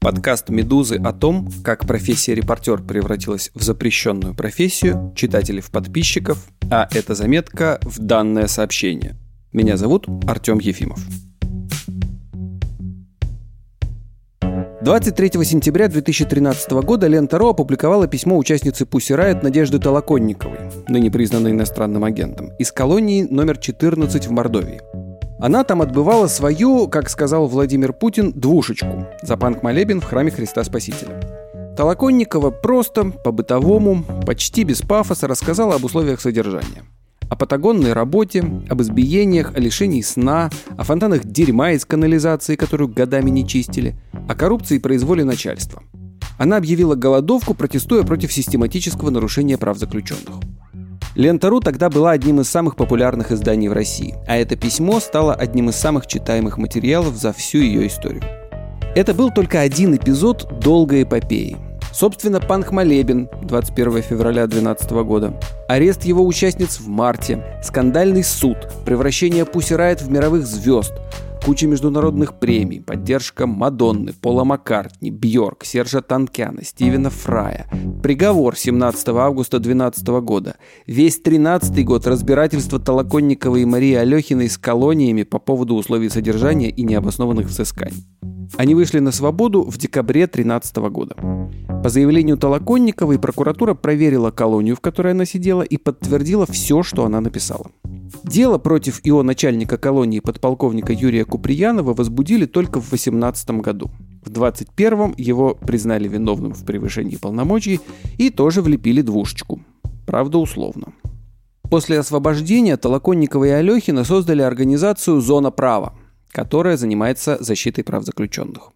подкаст «Медузы» о том, как профессия репортер превратилась в запрещенную профессию, читателей в подписчиков, а эта заметка в данное сообщение. Меня зовут Артем Ефимов. 23 сентября 2013 года Лента Ро опубликовала письмо участницы Pussy Riot Надежды Толоконниковой, ныне признанной иностранным агентом, из колонии номер 14 в Мордовии. Она там отбывала свою, как сказал Владимир Путин, двушечку за панк-молебен в храме Христа Спасителя. Толоконникова просто, по-бытовому, почти без пафоса рассказала об условиях содержания – о патагонной работе, об избиениях, о лишении сна, о фонтанах дерьма из канализации, которую годами не чистили, о коррупции и произволе начальства. Она объявила голодовку, протестуя против систематического нарушения прав заключенных. Лента.ру тогда была одним из самых популярных изданий в России, а это письмо стало одним из самых читаемых материалов за всю ее историю. Это был только один эпизод долгой эпопеи – Собственно, Панк Молебен 21 февраля 2012 года. Арест его участниц в марте. Скандальный суд. Превращение Пусси Райт в мировых звезд. Куча международных премий, поддержка Мадонны, Пола Маккартни, Бьорк, Сержа Танкяна, Стивена Фрая. Приговор 17 августа 2012 года. Весь 13 год разбирательство Толоконникова и Марии Алехиной с колониями по поводу условий содержания и необоснованных взысканий. Они вышли на свободу в декабре 2013 года. По заявлению Толоконниковой прокуратура проверила колонию, в которой она сидела, и подтвердила все, что она написала. Дело против его начальника колонии подполковника Юрия Куприянова возбудили только в 2018 году. В 2021 его признали виновным в превышении полномочий и тоже влепили двушечку. Правда, условно. После освобождения Толоконникова и Алехина создали организацию «Зона права», которая занимается защитой прав заключенных.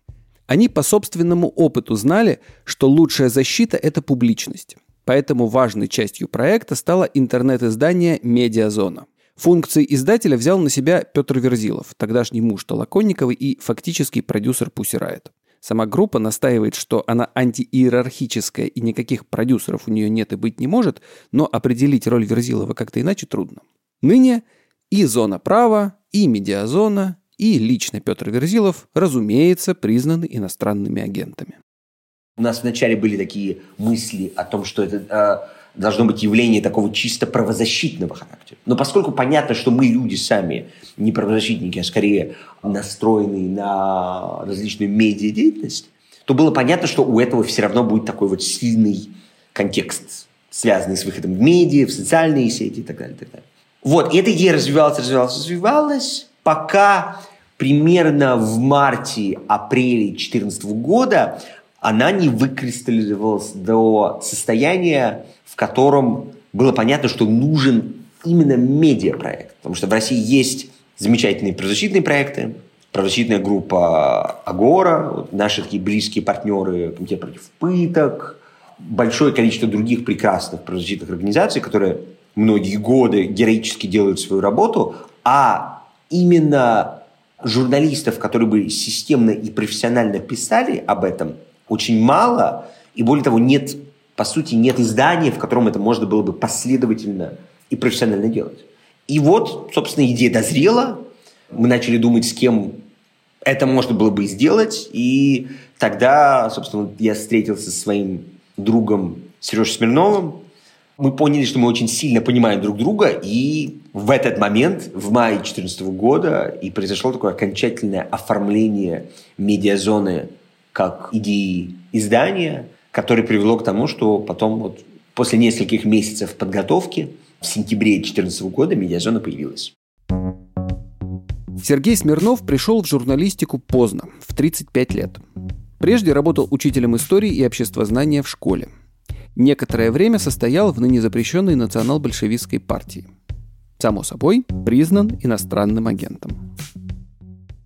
Они по собственному опыту знали, что лучшая защита – это публичность. Поэтому важной частью проекта стало интернет-издание «Медиазона». Функции издателя взял на себя Петр Верзилов, тогдашний муж Толоконниковой и фактический продюсер Riot. Сама группа настаивает, что она антииерархическая и никаких продюсеров у нее нет и быть не может, но определить роль Верзилова как-то иначе трудно. Ныне и зона права, и медиазона, и лично Петр Верзилов, разумеется, признаны иностранными агентами. У нас вначале были такие мысли о том, что это э, должно быть явление такого чисто правозащитного характера. Но поскольку понятно, что мы люди сами не правозащитники, а скорее настроены на различную медиадеятельность, то было понятно, что у этого все равно будет такой вот сильный контекст, связанный с выходом в медиа, в социальные сети и так далее. И так далее. Вот, и эта идея развивалась, развивалась, развивалась, пока примерно в марте-апреле 2014 года она не выкристаллизовалась до состояния, в котором было понятно, что нужен именно медиапроект. Потому что в России есть замечательные правозащитные проекты, правозащитная группа Агора, наши такие близкие партнеры, Комитет против пыток, большое количество других прекрасных правозащитных организаций, которые многие годы героически делают свою работу, а именно журналистов, которые бы системно и профессионально писали об этом, очень мало. И более того, нет, по сути, нет издания, в котором это можно было бы последовательно и профессионально делать. И вот, собственно, идея дозрела. Мы начали думать, с кем это можно было бы сделать. И тогда, собственно, я встретился со своим другом Сережей Смирновым, мы поняли, что мы очень сильно понимаем друг друга, и в этот момент, в мае 2014 года, и произошло такое окончательное оформление медиазоны как идеи издания, которое привело к тому, что потом вот после нескольких месяцев подготовки в сентябре 2014 года медиазона появилась. Сергей Смирнов пришел в журналистику поздно, в 35 лет. Прежде работал учителем истории и обществознания в школе – некоторое время состоял в ныне запрещенной национал-большевистской партии. Само собой, признан иностранным агентом.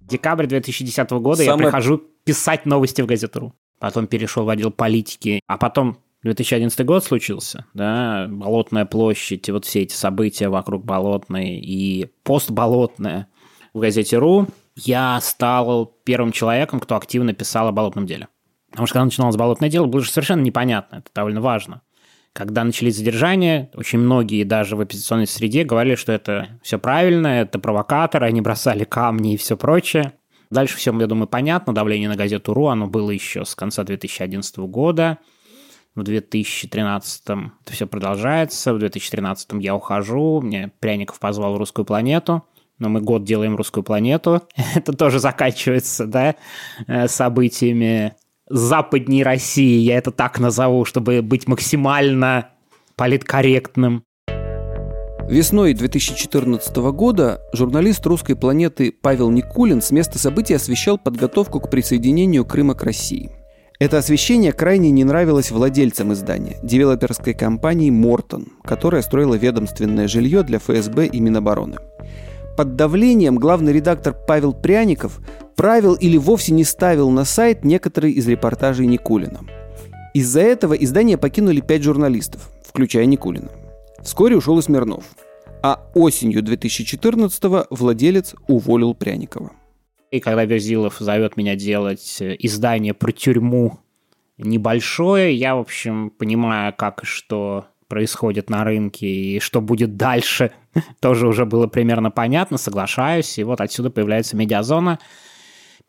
Декабрь 2010 года Самое... я прихожу писать новости в газету.ру. Потом перешел в отдел политики, а потом 2011 год случился, да, Болотная площадь, и вот все эти события вокруг Болотной и постболотная в газете «Ру», я стал первым человеком, кто активно писал о болотном деле. Потому что когда начиналось болотное дело, было же совершенно непонятно, это довольно важно. Когда начались задержания, очень многие даже в оппозиционной среде говорили, что это все правильно, это провокаторы, они бросали камни и все прочее. Дальше все, я думаю, понятно. Давление на газету «Ру», оно было еще с конца 2011 года. В 2013 это все продолжается. В 2013 я ухожу. Мне Пряников позвал в «Русскую планету». Но мы год делаем «Русскую планету». это тоже заканчивается, да, э, событиями западней России, я это так назову, чтобы быть максимально политкорректным. Весной 2014 года журналист «Русской планеты» Павел Никулин с места событий освещал подготовку к присоединению Крыма к России. Это освещение крайне не нравилось владельцам издания, девелоперской компании «Мортон», которая строила ведомственное жилье для ФСБ и Минобороны. Под давлением главный редактор Павел Пряников правил или вовсе не ставил на сайт некоторые из репортажей Никулина. Из-за этого издание покинули пять журналистов, включая Никулина. Вскоре ушел и Смирнов. А осенью 2014-го владелец уволил Пряникова. И когда Верзилов зовет меня делать э, издание про тюрьму небольшое, я, в общем, понимаю, как и что происходит на рынке и что будет дальше, тоже уже было примерно понятно, соглашаюсь. И вот отсюда появляется медиазона –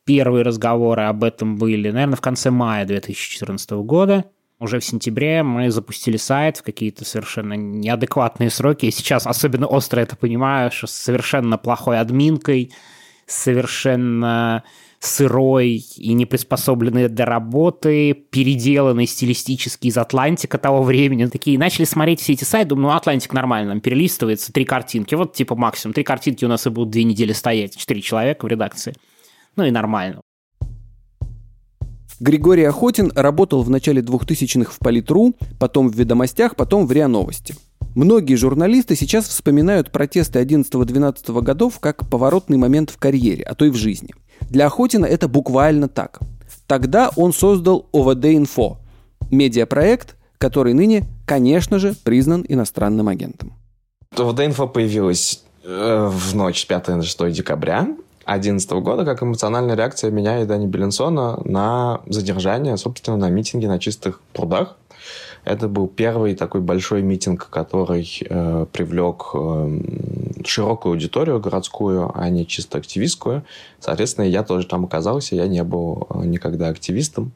Первые разговоры об этом были, наверное, в конце мая 2014 года. Уже в сентябре мы запустили сайт в какие-то совершенно неадекватные сроки. И сейчас особенно остро это понимаю, что с совершенно плохой админкой, совершенно сырой и не приспособленный для работы, переделанный стилистически из Атлантика того времени. Такие начали смотреть все эти сайты, думаю, ну, Атлантик нормально, перелистывается, три картинки. Вот типа максимум, три картинки у нас и будут две недели стоять, четыре человека в редакции ну и нормально. Григорий Охотин работал в начале 2000-х в Политру, потом в Ведомостях, потом в РИА Новости. Многие журналисты сейчас вспоминают протесты 11-12 годов как поворотный момент в карьере, а то и в жизни. Для Охотина это буквально так. Тогда он создал ОВД-инфо – медиапроект, который ныне, конечно же, признан иностранным агентом. ОВД-инфо появилась э, в ночь с 5 на 6 декабря. 2011 года как эмоциональная реакция меня и Дани Беленсона на задержание, собственно, на митинге на чистых прудах. Это был первый такой большой митинг, который э, привлек э, широкую аудиторию городскую, а не чисто активистскую. Соответственно, я тоже там оказался, я не был э, никогда активистом.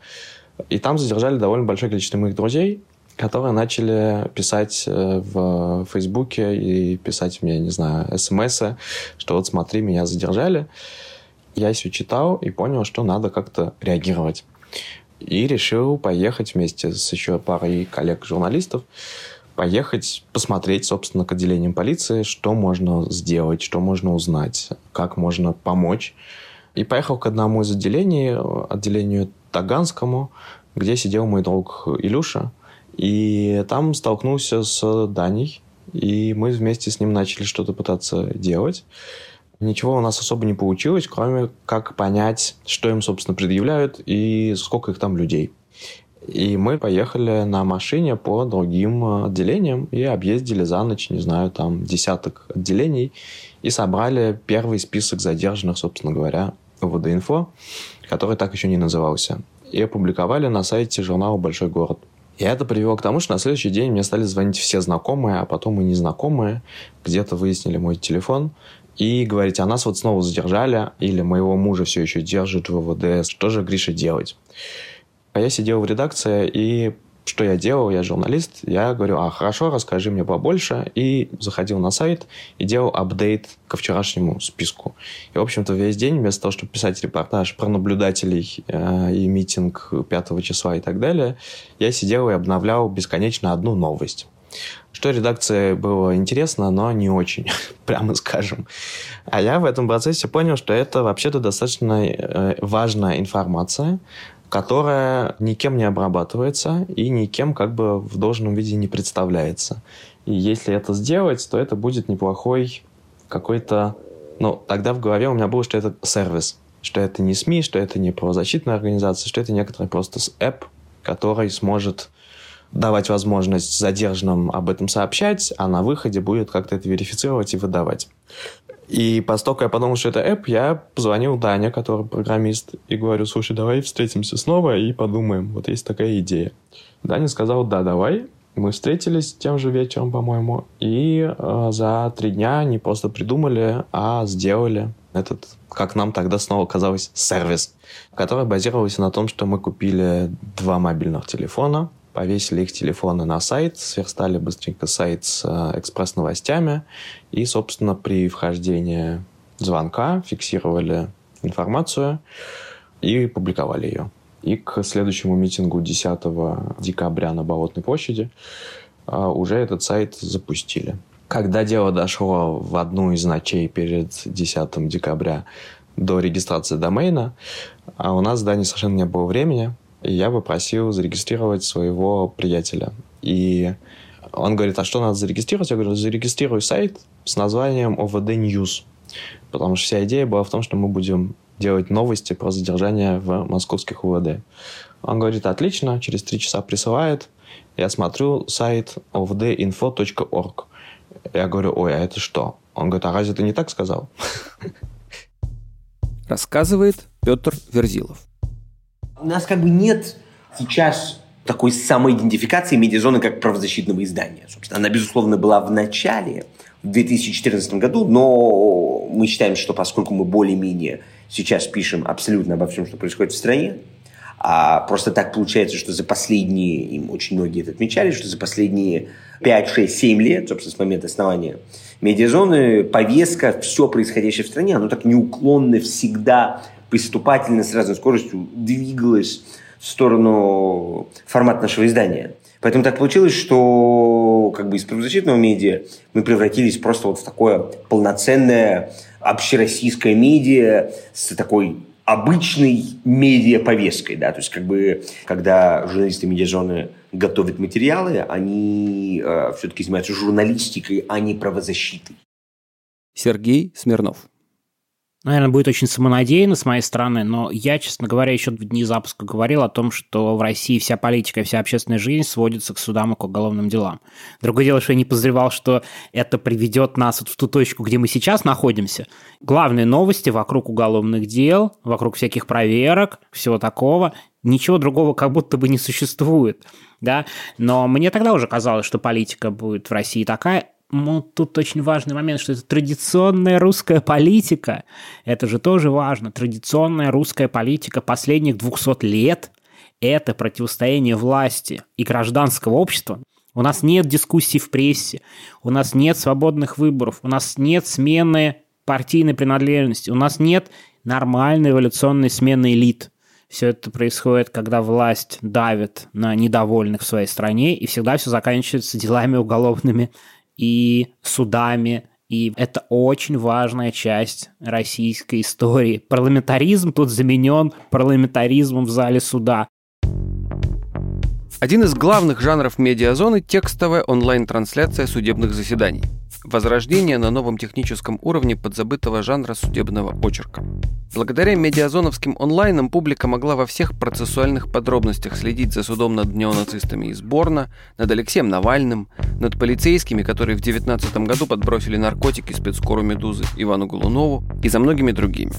И там задержали довольно большое количество моих друзей, которые начали писать э, в Фейсбуке и писать мне, не знаю, смс, что вот смотри, меня задержали. Я все читал и понял, что надо как-то реагировать. И решил поехать вместе с еще парой коллег-журналистов, поехать посмотреть, собственно, к отделениям полиции, что можно сделать, что можно узнать, как можно помочь. И поехал к одному из отделений, отделению Таганскому, где сидел мой друг Илюша – и там столкнулся с Даней, и мы вместе с ним начали что-то пытаться делать. Ничего у нас особо не получилось, кроме как понять, что им, собственно, предъявляют и сколько их там людей. И мы поехали на машине по другим отделениям и объездили за ночь, не знаю, там десяток отделений и собрали первый список задержанных, собственно говоря, ВД-инфо, который так еще не назывался. И опубликовали на сайте журнала «Большой город». И это привело к тому, что на следующий день мне стали звонить все знакомые, а потом и незнакомые. Где-то выяснили мой телефон и говорить, а нас вот снова задержали, или моего мужа все еще держат в ВВД, что же Гриша делать? А я сидел в редакции и что я делал, я журналист, я говорю, а хорошо, расскажи мне побольше, и заходил на сайт и делал апдейт ко вчерашнему списку. И, в общем-то, весь день, вместо того, чтобы писать репортаж про наблюдателей э, и митинг 5 числа и так далее, я сидел и обновлял бесконечно одну новость. Что редакции было интересно, но не очень, прямо скажем. А я в этом процессе понял, что это вообще-то достаточно э, важная информация, которая никем не обрабатывается и никем как бы в должном виде не представляется. И если это сделать, то это будет неплохой какой-то... Ну, тогда в голове у меня было, что это сервис, что это не СМИ, что это не правозащитная организация, что это некоторый просто app, который сможет давать возможность задержанным об этом сообщать, а на выходе будет как-то это верифицировать и выдавать. И поскольку я подумал, что это эп, я позвонил Дане, который программист, и говорю, слушай, давай встретимся снова и подумаем. Вот есть такая идея. Даня сказал, да, давай. Мы встретились тем же вечером, по-моему, и э, за три дня не просто придумали, а сделали этот, как нам тогда снова казалось, сервис, который базировался на том, что мы купили два мобильных телефона, повесили их телефоны на сайт, сверстали быстренько сайт с э, экспресс-новостями и, собственно, при вхождении звонка фиксировали информацию и публиковали ее. И к следующему митингу 10 декабря на Болотной площади э, уже этот сайт запустили. Когда дело дошло в одну из ночей перед 10 декабря до регистрации домена, а у нас в здании совершенно не было времени, я попросил зарегистрировать своего приятеля. И он говорит, а что надо зарегистрировать? Я говорю, зарегистрируй сайт с названием OVD News. Потому что вся идея была в том, что мы будем делать новости про задержание в московских УВД. Он говорит, отлично, через три часа присылает. Я смотрю сайт ovdinfo.org. Я говорю, ой, а это что? Он говорит, а разве ты не так сказал? Рассказывает Петр Верзилов. У нас как бы нет сейчас такой самоидентификации медиазоны как правозащитного издания. Собственно, она, безусловно, была в начале, в 2014 году, но мы считаем, что поскольку мы более-менее сейчас пишем абсолютно обо всем, что происходит в стране, а просто так получается, что за последние, им очень многие это отмечали, что за последние 5, 6, 7 лет, собственно, с момента основания медиазоны, повестка, все происходящее в стране, оно так неуклонно всегда поступательно с разной скоростью двигалось в сторону формата нашего издания. Поэтому так получилось, что как бы из правозащитного медиа мы превратились просто вот в такое полноценное общероссийское медиа с такой обычной медиа-повесткой, да, то есть как бы, когда журналисты медиазоны готовят материалы, они э, все-таки занимаются журналистикой, а не правозащитой. Сергей Смирнов наверное, будет очень самонадеянно с моей стороны, но я, честно говоря, еще в дни запуска говорил о том, что в России вся политика и вся общественная жизнь сводится к судам и к уголовным делам. Другое дело, что я не подозревал, что это приведет нас вот в ту точку, где мы сейчас находимся. Главные новости вокруг уголовных дел, вокруг всяких проверок, всего такого, ничего другого как будто бы не существует. Да? Но мне тогда уже казалось, что политика будет в России такая, ну, тут очень важный момент, что это традиционная русская политика. Это же тоже важно. Традиционная русская политика последних 200 лет – это противостояние власти и гражданского общества. У нас нет дискуссий в прессе, у нас нет свободных выборов, у нас нет смены партийной принадлежности, у нас нет нормальной эволюционной смены элит. Все это происходит, когда власть давит на недовольных в своей стране, и всегда все заканчивается делами уголовными и судами, и это очень важная часть российской истории. Парламентаризм тут заменен парламентаризмом в зале суда. Один из главных жанров медиазоны – текстовая онлайн-трансляция судебных заседаний. Возрождение на новом техническом уровне подзабытого жанра судебного очерка. Благодаря медиазоновским онлайнам публика могла во всех процессуальных подробностях следить за судом над неонацистами из Борна, над Алексеем Навальным, над полицейскими, которые в 19 году подбросили наркотики спецскору «Медузы» Ивану Голунову и за многими другими.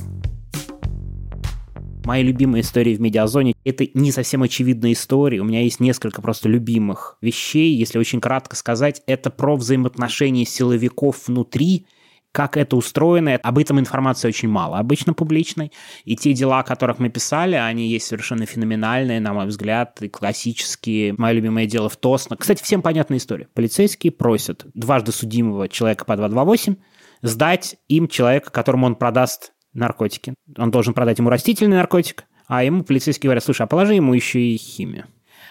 Мои любимые истории в медиазоне — это не совсем очевидные истории. У меня есть несколько просто любимых вещей. Если очень кратко сказать, это про взаимоотношения силовиков внутри как это устроено, об этом информации очень мало, обычно публичной. И те дела, о которых мы писали, они есть совершенно феноменальные, на мой взгляд, и классические. Мое любимое дело в Тосно. Кстати, всем понятная история. Полицейские просят дважды судимого человека по 228 сдать им человека, которому он продаст наркотики. Он должен продать ему растительный наркотик, а ему полицейские говорят, слушай, а положи ему еще и химию.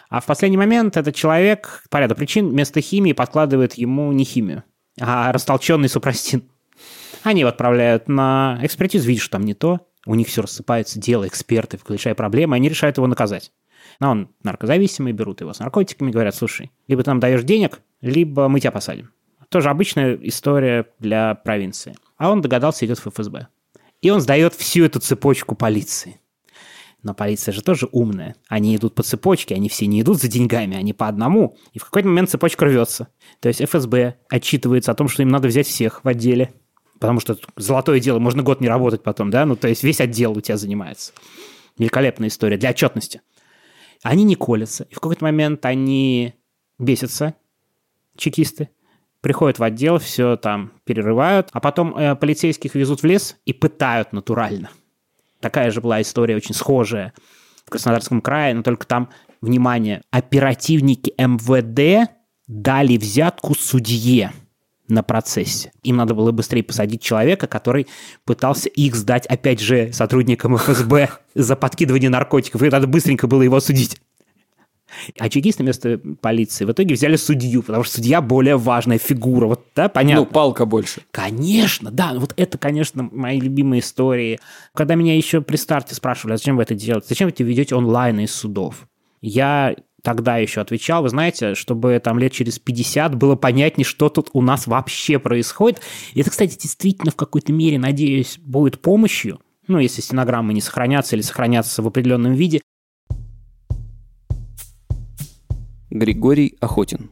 А в последний момент этот человек по ряду причин вместо химии подкладывает ему не химию, а растолченный супрастин. Они его отправляют на экспертизу, видят, что там не то, у них все рассыпается, дело, эксперты, включая проблемы, они решают его наказать. Но он наркозависимый, берут его с наркотиками, говорят, слушай, либо ты нам даешь денег, либо мы тебя посадим. Тоже обычная история для провинции. А он догадался, идет в ФСБ. И он сдает всю эту цепочку полиции. Но полиция же тоже умная. Они идут по цепочке, они все не идут за деньгами, они по одному. И в какой-то момент цепочка рвется. То есть ФСБ отчитывается о том, что им надо взять всех в отделе. Потому что золотое дело, можно год не работать потом, да? Ну, то есть весь отдел у тебя занимается. Великолепная история для отчетности. Они не колятся. И в какой-то момент они бесятся, чекисты, приходят в отдел, все там перерывают, а потом э, полицейских везут в лес и пытают натурально – Такая же была история очень схожая в Краснодарском крае, но только там, внимание, оперативники МВД дали взятку судье на процессе. Им надо было быстрее посадить человека, который пытался их сдать, опять же, сотрудникам ФСБ за подкидывание наркотиков, и надо быстренько было его судить. А чекисты вместо полиции в итоге взяли судью, потому что судья более важная фигура. Вот, да, понятно? Ну, палка больше. Конечно, да. Вот это, конечно, мои любимые истории. Когда меня еще при старте спрашивали, а зачем вы это делаете? Зачем вы это ведете онлайн из судов? Я тогда еще отвечал, вы знаете, чтобы там лет через 50 было понятнее, что тут у нас вообще происходит. И это, кстати, действительно в какой-то мере, надеюсь, будет помощью, ну, если стенограммы не сохранятся или сохранятся в определенном виде, Григорий Охотин.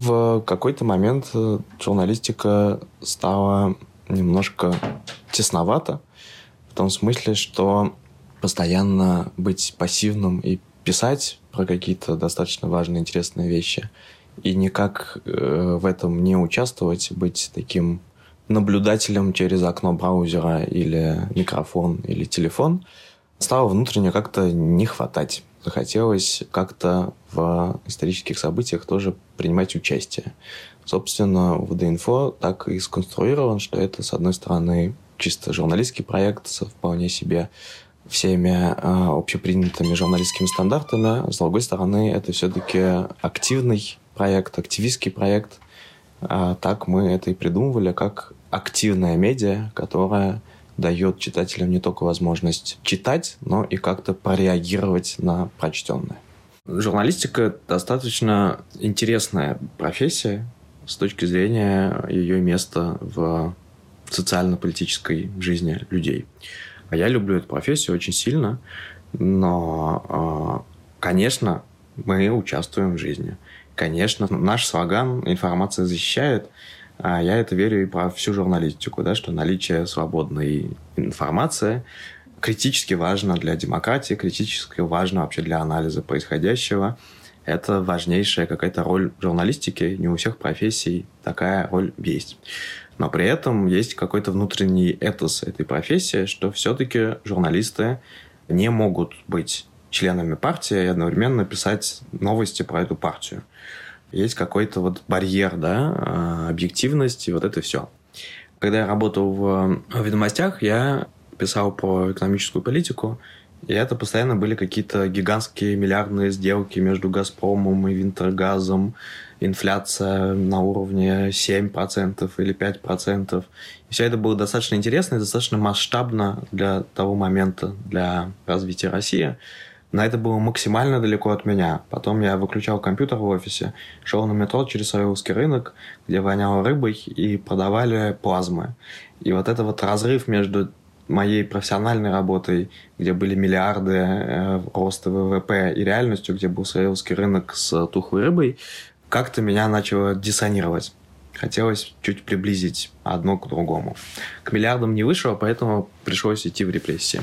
В какой-то момент э, журналистика стала немножко тесновато, в том смысле, что постоянно быть пассивным и писать про какие-то достаточно важные, интересные вещи, и никак э, в этом не участвовать, быть таким наблюдателем через окно браузера или микрофон или телефон, стало внутренне как-то не хватать захотелось как-то в исторических событиях тоже принимать участие. Собственно, ВД-инфо так и сконструирован, что это, с одной стороны, чисто журналистский проект со вполне себе всеми э, общепринятыми журналистскими стандартами. С другой стороны, это все-таки активный проект, активистский проект. А так мы это и придумывали как активная медиа, которая дает читателям не только возможность читать, но и как-то пореагировать на прочтенное. Журналистика достаточно интересная профессия с точки зрения ее места в социально-политической жизни людей. А я люблю эту профессию очень сильно, но, а, конечно, мы участвуем в жизни. Конечно, наш слоган «Информация защищает» А я это верю и про всю журналистику, да, что наличие свободной информации критически важно для демократии, критически важно вообще для анализа происходящего. Это важнейшая какая-то роль журналистики. Не у всех профессий такая роль есть. Но при этом есть какой-то внутренний этос этой профессии, что все-таки журналисты не могут быть членами партии и одновременно писать новости про эту партию есть какой-то вот барьер, да, а, объективность, и вот это все. Когда я работал в, ведомостях, я писал про экономическую политику, и это постоянно были какие-то гигантские миллиардные сделки между «Газпромом» и «Винтергазом», инфляция на уровне 7% или 5%. И все это было достаточно интересно и достаточно масштабно для того момента, для развития России. Но это было максимально далеко от меня. Потом я выключал компьютер в офисе, шел на метро через Савеловский рынок, где воняло рыбой, и продавали плазмы. И вот это вот разрыв между моей профессиональной работой, где были миллиарды э, роста ВВП, и реальностью, где был Савеловский рынок с тухлой рыбой, как-то меня начало диссонировать. Хотелось чуть приблизить одно к другому. К миллиардам не вышло, поэтому пришлось идти в репрессии.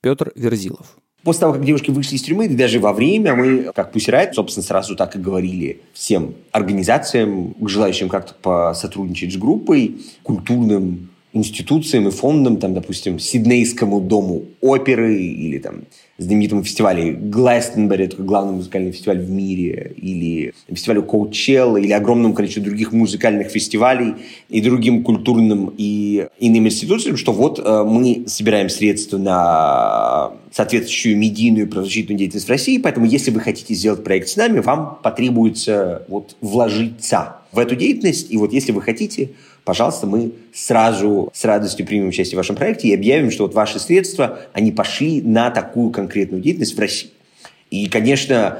Петр Верзилов. После того, как девушки вышли из тюрьмы, даже во время мы, как Pussy собственно, сразу так и говорили всем организациям, желающим как-то посотрудничать с группой, культурным институциям и фондам, там, допустим, Сиднейскому дому оперы или там знаменитому фестивалю Гластенберри, это главный музыкальный фестиваль в мире, или фестивалю Коучелла, или огромному количеству других музыкальных фестивалей и другим культурным и иным институциям, что вот э, мы собираем средства на соответствующую медийную правозащитную деятельность в России, поэтому если вы хотите сделать проект с нами, вам потребуется вот вложиться в эту деятельность, и вот если вы хотите, пожалуйста, мы сразу с радостью примем участие в вашем проекте и объявим, что вот ваши средства, они пошли на такую конкретную деятельность в России. И, конечно,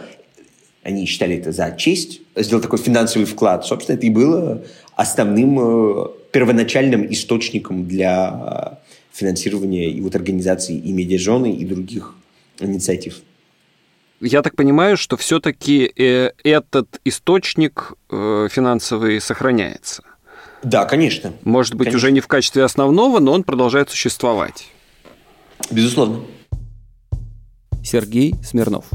они считали это за честь, сделать такой финансовый вклад. Собственно, это и было основным э, первоначальным источником для финансирования и вот организации и медиазоны, и других инициатив. Я так понимаю, что все-таки э, этот источник э, финансовый сохраняется. Да, конечно. Может быть, Конечно. уже не в качестве основного, но он продолжает существовать. Безусловно. Сергей Смирнов.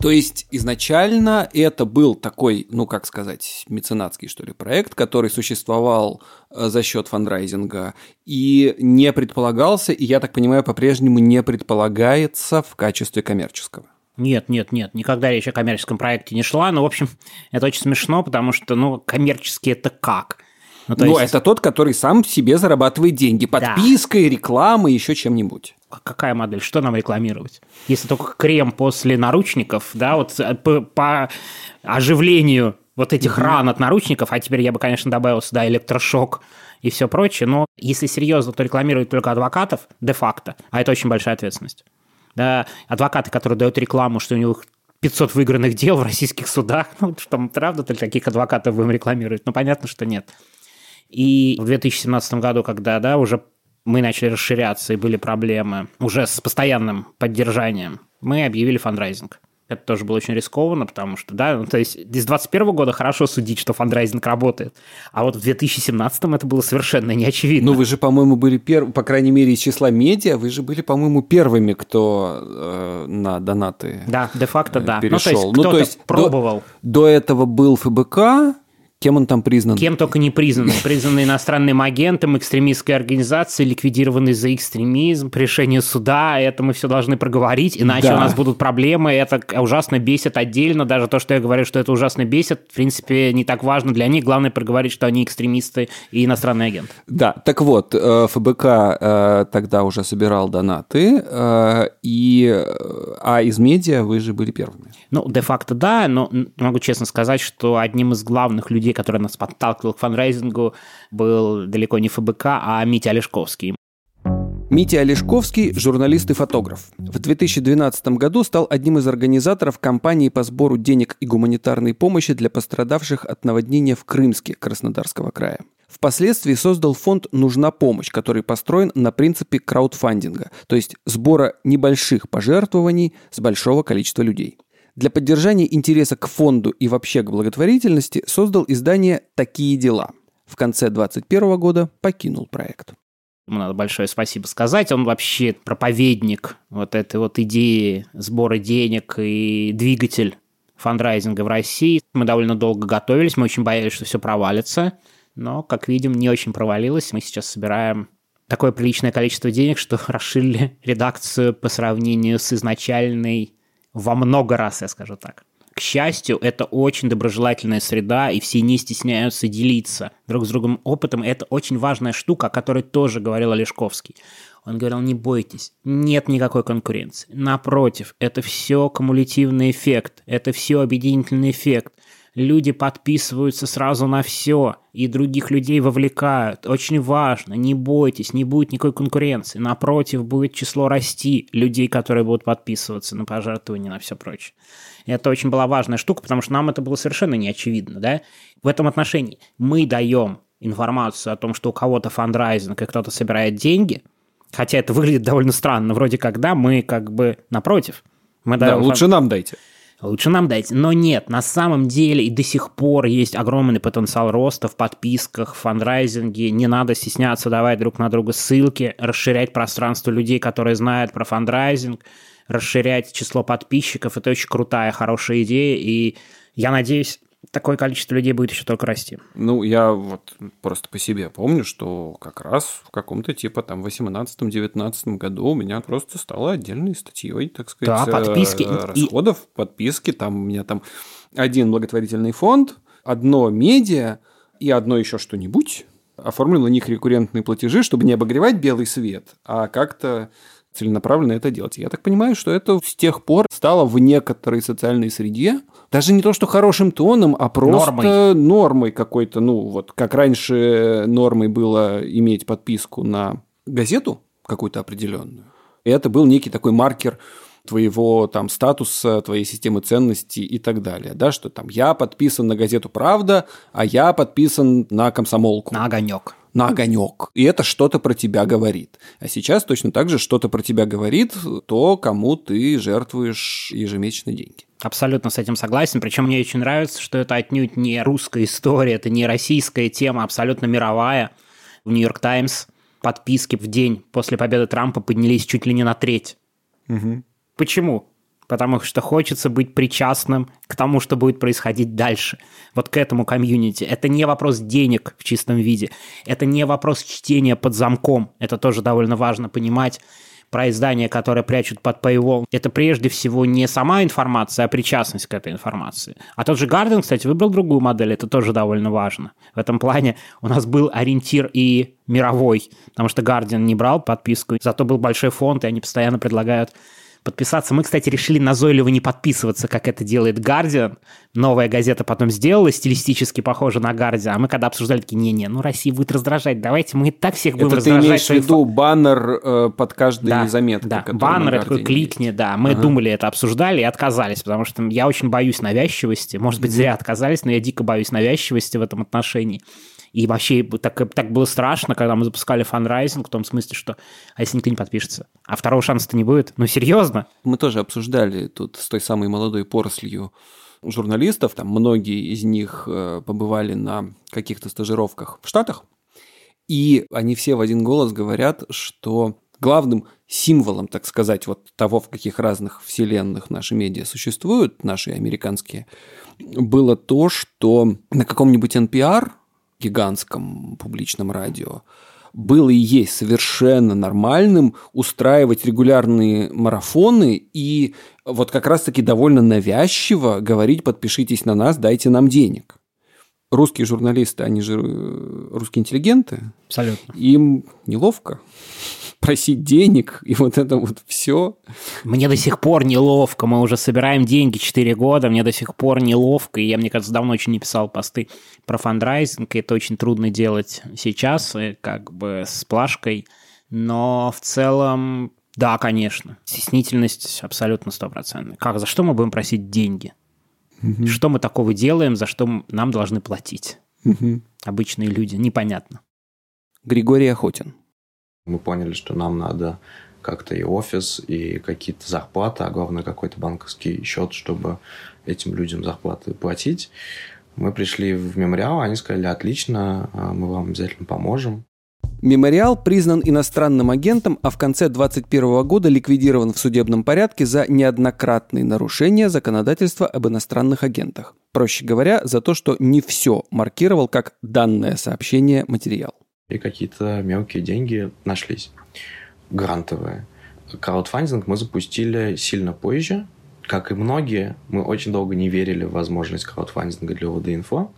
То есть изначально это был такой, ну как сказать, меценатский что ли проект, который существовал э, за счет фандрайзинга и не предполагался, и я так понимаю, по-прежнему не предполагается в качестве коммерческого. Нет, нет, нет, никогда речь о коммерческом проекте не шла. Но, в общем, это очень смешно, потому что, ну, коммерческий это как? Ну, есть, это тот, который сам себе зарабатывает деньги подпиской, рекламой, еще чем-нибудь. какая модель? Что нам рекламировать? Если только крем после наручников, да, вот э, по, по оживлению вот этих ран от наручников, а теперь я бы, конечно, добавил сюда электрошок и все прочее, но если серьезно, то рекламируют только адвокатов де-факто, а это очень большая ответственность. Да, адвокаты, которые дают рекламу, что у них 500 выигранных дел в российских судах, ну, что там правда ли таких адвокатов будем рекламировать? Ну, понятно, что нет. И в 2017 году, когда, да, уже мы начали расширяться и были проблемы уже с постоянным поддержанием, мы объявили фандрайзинг. Это тоже было очень рискованно, потому что, да, ну, то есть с 2021 года хорошо судить, что фандрайзинг работает, а вот в 2017 это было совершенно неочевидно. Ну, вы же, по-моему, были первыми, по крайней мере, из числа медиа, вы же были, по-моему, первыми, кто э, на донаты да, де-факто, э, да. перешел. Ну, то есть кто-то до- пробовал. До, этого был ФБК, кем он там признан? Кем только не признаны. Признаны иностранным агентом, экстремистской организацией, ликвидированы за экстремизм, по решению суда. Это мы все должны проговорить, иначе Да. у нас будут проблемы. Это ужасно бесит отдельно. Даже то, что я говорю, что это ужасно бесит, в принципе, не так важно для них. Главное проговорить, что они экстремисты и иностранный агент. Да, так вот, э, ФБК э, тогда уже собирал донаты, э, и, а из медиа вы же были первыми. Ну, де-факто да, но могу честно сказать, что одним из главных людей, который нас подталкивал к фандрайзингу, был далеко не ФБК, а Митя Олешковский. Митя Олешковский – журналист и фотограф. В 2012 году стал одним из организаторов кампании по сбору денег и гуманитарной помощи для пострадавших от наводнения в Крымске Краснодарского края. Впоследствии создал фонд «Нужна помощь», который построен на принципе краудфандинга, то есть сбора небольших пожертвований с большого количества людей. Для поддержания интереса к фонду и вообще к благотворительности создал издание «Такие дела». В конце 2021 года покинул проект. Ему надо большое спасибо сказать. Он вообще проповедник вот этой вот идеи сбора денег и двигатель фандрайзинга в России. Мы довольно долго готовились, мы очень боялись, что все провалится, но, как видим, не очень провалилось. Мы сейчас собираем такое приличное количество денег, что расширили редакцию по сравнению с изначальной во много раз, я скажу так. К счастью, это очень доброжелательная среда, и все не стесняются делиться друг с другом опытом. И это очень важная штука, о которой тоже говорил Олешковский. Он говорил, не бойтесь, нет никакой конкуренции. Напротив, это все кумулятивный эффект, это все объединительный эффект. Люди подписываются сразу на все, и других людей вовлекают. Очень важно, не бойтесь, не будет никакой конкуренции. Напротив, будет число расти людей, которые будут подписываться на пожертвования, на все прочее. И это очень была важная штука, потому что нам это было совершенно не очевидно. Да? В этом отношении мы даем информацию о том, что у кого-то фандрайзинг и кто-то собирает деньги, хотя это выглядит довольно странно. Вроде как, да, мы как бы напротив. Мы Да, даем лучше нам дайте. Лучше нам дайте. Но нет, на самом деле и до сих пор есть огромный потенциал роста в подписках, в фандрайзинге. Не надо стесняться давать друг на друга ссылки, расширять пространство людей, которые знают про фандрайзинг, расширять число подписчиков. Это очень крутая, хорошая идея. И я надеюсь, такое количество людей будет еще только расти. Ну, я вот просто по себе помню, что как раз в каком-то типа там 18-19 году у меня просто стало отдельной статьей, так сказать, Да, подписки. э, И- расходов, подписки. Там у меня там один благотворительный фонд, одно медиа и одно еще что-нибудь. Оформлен на них рекуррентные платежи, чтобы не обогревать белый свет, а как-то целенаправленно это делать. Я так понимаю, что это с тех пор стало в некоторой социальной среде даже не то, что хорошим тоном, а просто Нормой. нормой какой-то. Ну, вот как раньше нормой было иметь подписку на газету какую-то определенную. И это был некий такой маркер твоего там статуса, твоей системы ценностей и так далее, да, что там я подписан на газету «Правда», а я подписан на «Комсомолку». На огонек на огонек. И это что-то про тебя говорит. А сейчас точно так же что-то про тебя говорит то, кому ты жертвуешь ежемесячные деньги. Абсолютно с этим согласен. Причем мне очень нравится, что это отнюдь не русская история, это не российская тема, абсолютно мировая. В Нью-Йорк Таймс подписки в день после победы Трампа поднялись чуть ли не на треть. Угу. Почему? Потому что хочется быть причастным к тому, что будет происходить дальше. Вот к этому комьюнити. Это не вопрос денег в чистом виде. Это не вопрос чтения под замком. Это тоже довольно важно понимать про издания, которые прячут под paywall, это прежде всего не сама информация, а причастность к этой информации. А тот же Гарден, кстати, выбрал другую модель, это тоже довольно важно. В этом плане у нас был ориентир и мировой, потому что Гардиан не брал подписку, зато был большой фонд, и они постоянно предлагают подписаться. Мы, кстати, решили назойливо не подписываться, как это делает Guardian. Новая газета потом сделала, стилистически похоже на Guardian. А мы когда обсуждали, такие, не-не, ну Россия будет раздражать, давайте мы и так всех будем это раздражать. ты имеешь в виду баннер э, под каждой да, заметкой? Да, баннер, это такой кликни, есть. да. Мы ага. думали это, обсуждали и отказались, потому что я очень боюсь навязчивости. Может быть, зря отказались, но я дико боюсь навязчивости в этом отношении. И вообще так, так было страшно, когда мы запускали фанрайзинг, в том смысле, что а если никто не подпишется? А второго шанса-то не будет? Ну, серьезно? Мы тоже обсуждали тут с той самой молодой порослью журналистов, там многие из них э, побывали на каких-то стажировках в Штатах, и они все в один голос говорят, что главным символом, так сказать, вот того, в каких разных вселенных наши медиа существуют, наши американские, было то, что на каком-нибудь NPR гигантском публичном радио, было и есть совершенно нормальным устраивать регулярные марафоны и вот как раз-таки довольно навязчиво говорить «подпишитесь на нас, дайте нам денег». Русские журналисты, они же э, русские интеллигенты. Абсолютно. Им неловко просить денег, и вот это вот все. Мне до сих пор неловко, мы уже собираем деньги 4 года, мне до сих пор неловко, и я, мне кажется, давно очень не писал посты про фандрайзинг, и это очень трудно делать сейчас, как бы с плашкой, но в целом, да, конечно, стеснительность абсолютно стопроцентная. Как, за что мы будем просить деньги? Угу. Что мы такого делаем, за что нам должны платить? Угу. Обычные люди, непонятно. Григорий Охотин. Мы поняли, что нам надо как-то и офис, и какие-то зарплаты, а главное какой-то банковский счет, чтобы этим людям зарплаты платить. Мы пришли в мемориал, они сказали, отлично, а мы вам обязательно поможем. Мемориал признан иностранным агентом, а в конце 2021 года ликвидирован в судебном порядке за неоднократные нарушения законодательства об иностранных агентах. Проще говоря, за то, что не все маркировал как данное сообщение материал и какие-то мелкие деньги нашлись, грантовые. Краудфандинг мы запустили сильно позже. Как и многие, мы очень долго не верили в возможность краудфандинга для ОВД-инфо.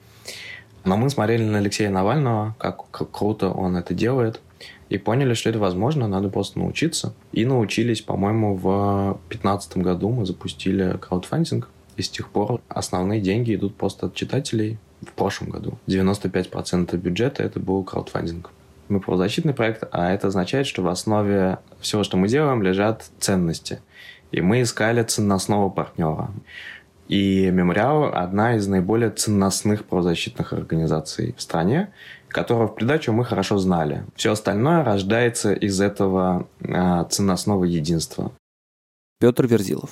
Но мы смотрели на Алексея Навального, как, как круто он это делает, и поняли, что это возможно, надо просто научиться. И научились, по-моему, в 2015 году мы запустили краудфандинг, и с тех пор основные деньги идут просто от читателей, в прошлом году. 95% бюджета это был краудфандинг. Мы правозащитный проект, а это означает, что в основе всего, что мы делаем, лежат ценности. И мы искали ценностного партнера. И Мемориал – одна из наиболее ценностных правозащитных организаций в стране, которую в придачу мы хорошо знали. Все остальное рождается из этого э, ценностного единства. Петр Верзилов.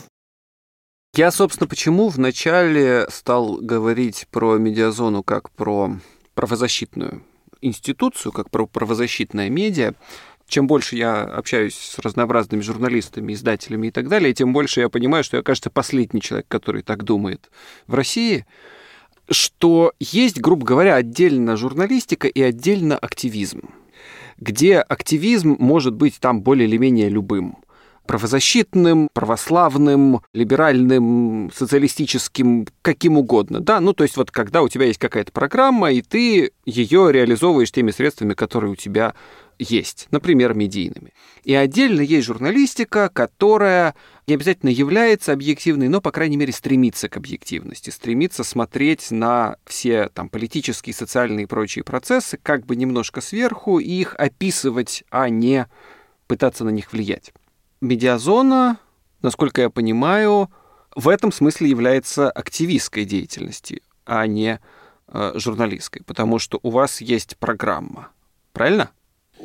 Я, собственно, почему вначале стал говорить про медиазону как про правозащитную институцию, как про правозащитное медиа. Чем больше я общаюсь с разнообразными журналистами, издателями и так далее, тем больше я понимаю, что я, кажется, последний человек, который так думает в России, что есть, грубо говоря, отдельно журналистика и отдельно активизм, где активизм может быть там более или менее любым – правозащитным, православным, либеральным, социалистическим, каким угодно. Да, ну то есть вот когда у тебя есть какая-то программа, и ты ее реализовываешь теми средствами, которые у тебя есть, например, медийными. И отдельно есть журналистика, которая не обязательно является объективной, но, по крайней мере, стремится к объективности, стремится смотреть на все там политические, социальные и прочие процессы как бы немножко сверху и их описывать, а не пытаться на них влиять. Медиазона насколько я понимаю, в этом смысле является активистской деятельностью, а не э, журналистской, потому что у вас есть программа. Правильно?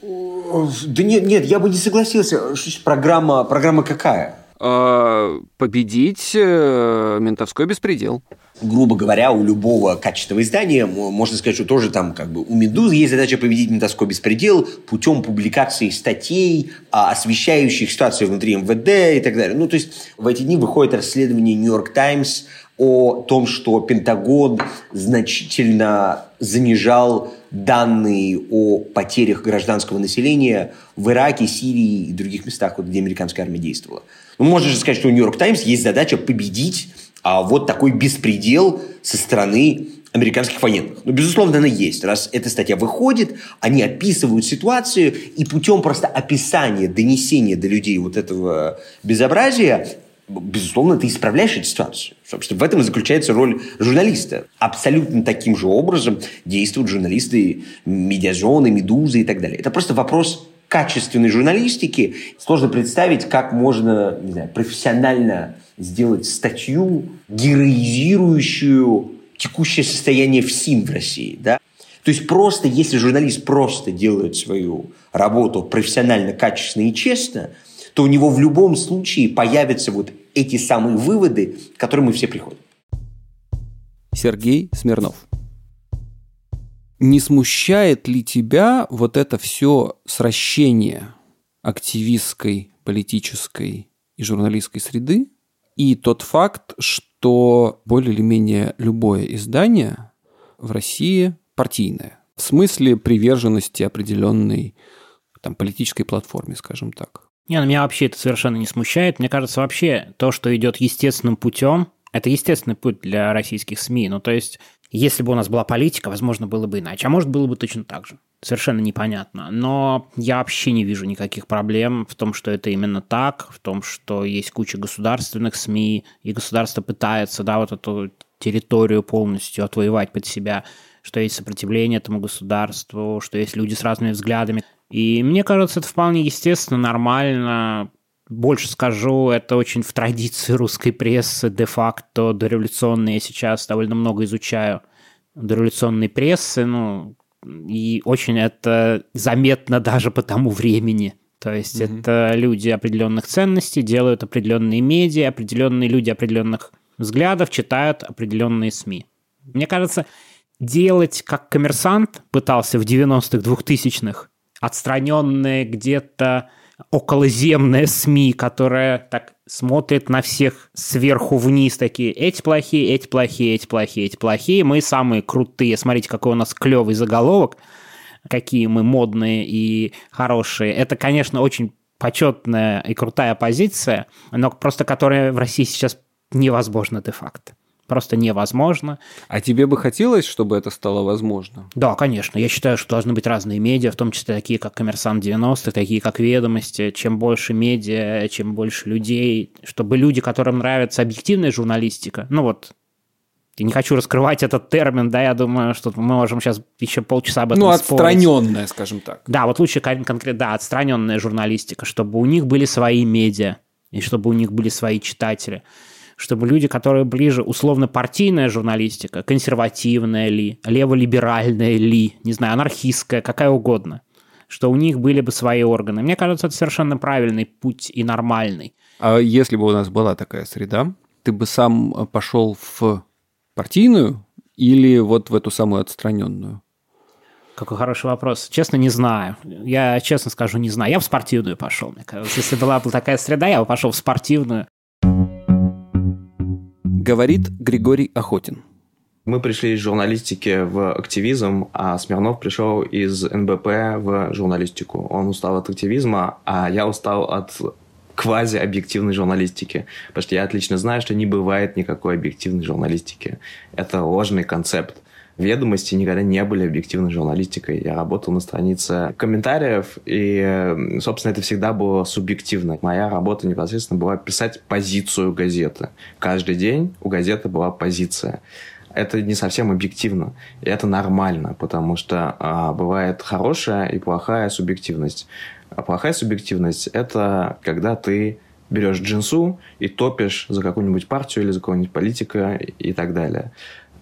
Да нет, нет, я бы не согласился. Программа, программа какая? Э, победить э, ментовской беспредел грубо говоря, у любого качественного издания, можно сказать, что тоже там как бы у «Медузы» есть задача победить ментовской беспредел путем публикации статей, а, освещающих ситуацию внутри МВД и так далее. Ну, то есть в эти дни выходит расследование «Нью-Йорк Таймс» о том, что Пентагон значительно занижал данные о потерях гражданского населения в Ираке, Сирии и других местах, где американская армия действовала. Ну, можно же сказать, что у «Нью-Йорк Таймс» есть задача победить а вот такой беспредел со стороны американских военных. Ну, безусловно, она есть. Раз эта статья выходит, они описывают ситуацию, и путем просто описания, донесения до людей вот этого безобразия, безусловно, ты исправляешь эту ситуацию. Собственно, в этом и заключается роль журналиста. Абсолютно таким же образом действуют журналисты медиазоны, медузы и так далее. Это просто вопрос качественной журналистики. Сложно представить, как можно не знаю, профессионально сделать статью, героизирующую текущее состояние ФСИН в России. Да? То есть просто, если журналист просто делает свою работу профессионально, качественно и честно, то у него в любом случае появятся вот эти самые выводы, к которым мы все приходим. Сергей Смирнов. Не смущает ли тебя вот это все сращение активистской, политической и журналистской среды и тот факт, что более или менее любое издание в России партийное. В смысле приверженности определенной там, политической платформе, скажем так. Не, ну, меня вообще это совершенно не смущает. Мне кажется, вообще то, что идет естественным путем, это естественный путь для российских СМИ. Ну, то есть, если бы у нас была политика, возможно, было бы иначе. А может, было бы точно так же совершенно непонятно. Но я вообще не вижу никаких проблем в том, что это именно так, в том, что есть куча государственных СМИ, и государство пытается, да, вот эту территорию полностью отвоевать под себя, что есть сопротивление этому государству, что есть люди с разными взглядами. И мне кажется, это вполне естественно, нормально. Больше скажу, это очень в традиции русской прессы, де-факто дореволюционной. Я сейчас довольно много изучаю дореволюционной прессы, ну, и очень это заметно даже по тому времени. То есть mm-hmm. это люди определенных ценностей, делают определенные медиа, определенные люди определенных взглядов, читают определенные СМИ. Мне кажется, делать как коммерсант пытался в 90-х, 2000-х, отстраненные где-то околоземные СМИ, которая так смотрит на всех сверху вниз, такие, эти плохие, эти плохие, эти плохие, эти плохие, мы самые крутые, смотрите, какой у нас клевый заголовок, какие мы модные и хорошие. Это, конечно, очень почетная и крутая позиция, но просто которая в России сейчас невозможна де-факто просто невозможно. А тебе бы хотелось, чтобы это стало возможно? Да, конечно. Я считаю, что должны быть разные медиа, в том числе такие, как «Коммерсант 90», такие, как «Ведомости». Чем больше медиа, чем больше людей, чтобы люди, которым нравится объективная журналистика, ну вот, я не хочу раскрывать этот термин, да, я думаю, что мы можем сейчас еще полчаса об этом Ну, отстраненная, спорить. скажем так. Да, вот лучше конкретно, да, отстраненная журналистика, чтобы у них были свои медиа, и чтобы у них были свои читатели чтобы люди, которые ближе условно партийная журналистика, консервативная ли, леволиберальная ли, не знаю, анархистская, какая угодно, что у них были бы свои органы. Мне кажется, это совершенно правильный путь и нормальный. А если бы у нас была такая среда, ты бы сам пошел в партийную или вот в эту самую отстраненную? Какой хороший вопрос. Честно, не знаю. Я честно скажу, не знаю. Я в спортивную пошел, мне кажется. Если была бы такая среда, я бы пошел в спортивную. Говорит Григорий Охотин. Мы пришли из журналистики в активизм, а Смирнов пришел из НБП в журналистику. Он устал от активизма, а я устал от квази-объективной журналистики. Потому что я отлично знаю, что не бывает никакой объективной журналистики. Это ложный концепт ведомости никогда не были объективной журналистикой. Я работал на странице комментариев, и, собственно, это всегда было субъективно. Моя работа непосредственно была писать позицию газеты. Каждый день у газеты была позиция это не совсем объективно. И это нормально, потому что а, бывает хорошая и плохая субъективность. А плохая субъективность – это когда ты берешь джинсу и топишь за какую-нибудь партию или за какого-нибудь политика и так далее.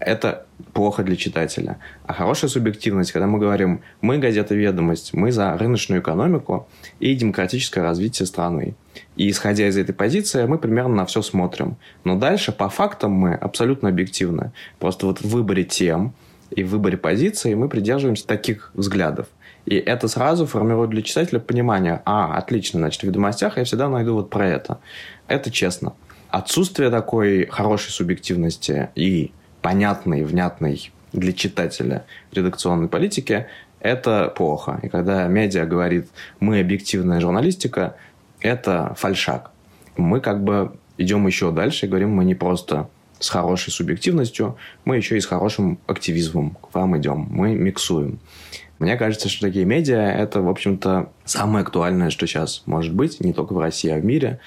Это плохо для читателя. А хорошая субъективность, когда мы говорим, мы газета «Ведомость», мы за рыночную экономику и демократическое развитие страны. И исходя из этой позиции, мы примерно на все смотрим. Но дальше по фактам мы абсолютно объективны. Просто вот в выборе тем и в выборе позиции мы придерживаемся таких взглядов. И это сразу формирует для читателя понимание, а, отлично, значит, в ведомостях я всегда найду вот про это. Это честно. Отсутствие такой хорошей субъективности и понятной, внятной для читателя редакционной политики – это плохо. И когда медиа говорит «мы объективная журналистика», это фальшак. Мы как бы идем еще дальше и говорим, мы не просто с хорошей субъективностью, мы еще и с хорошим активизмом к вам идем. Мы миксуем. Мне кажется, что такие медиа – это, в общем-то, самое актуальное, что сейчас может быть, не только в России, а в мире.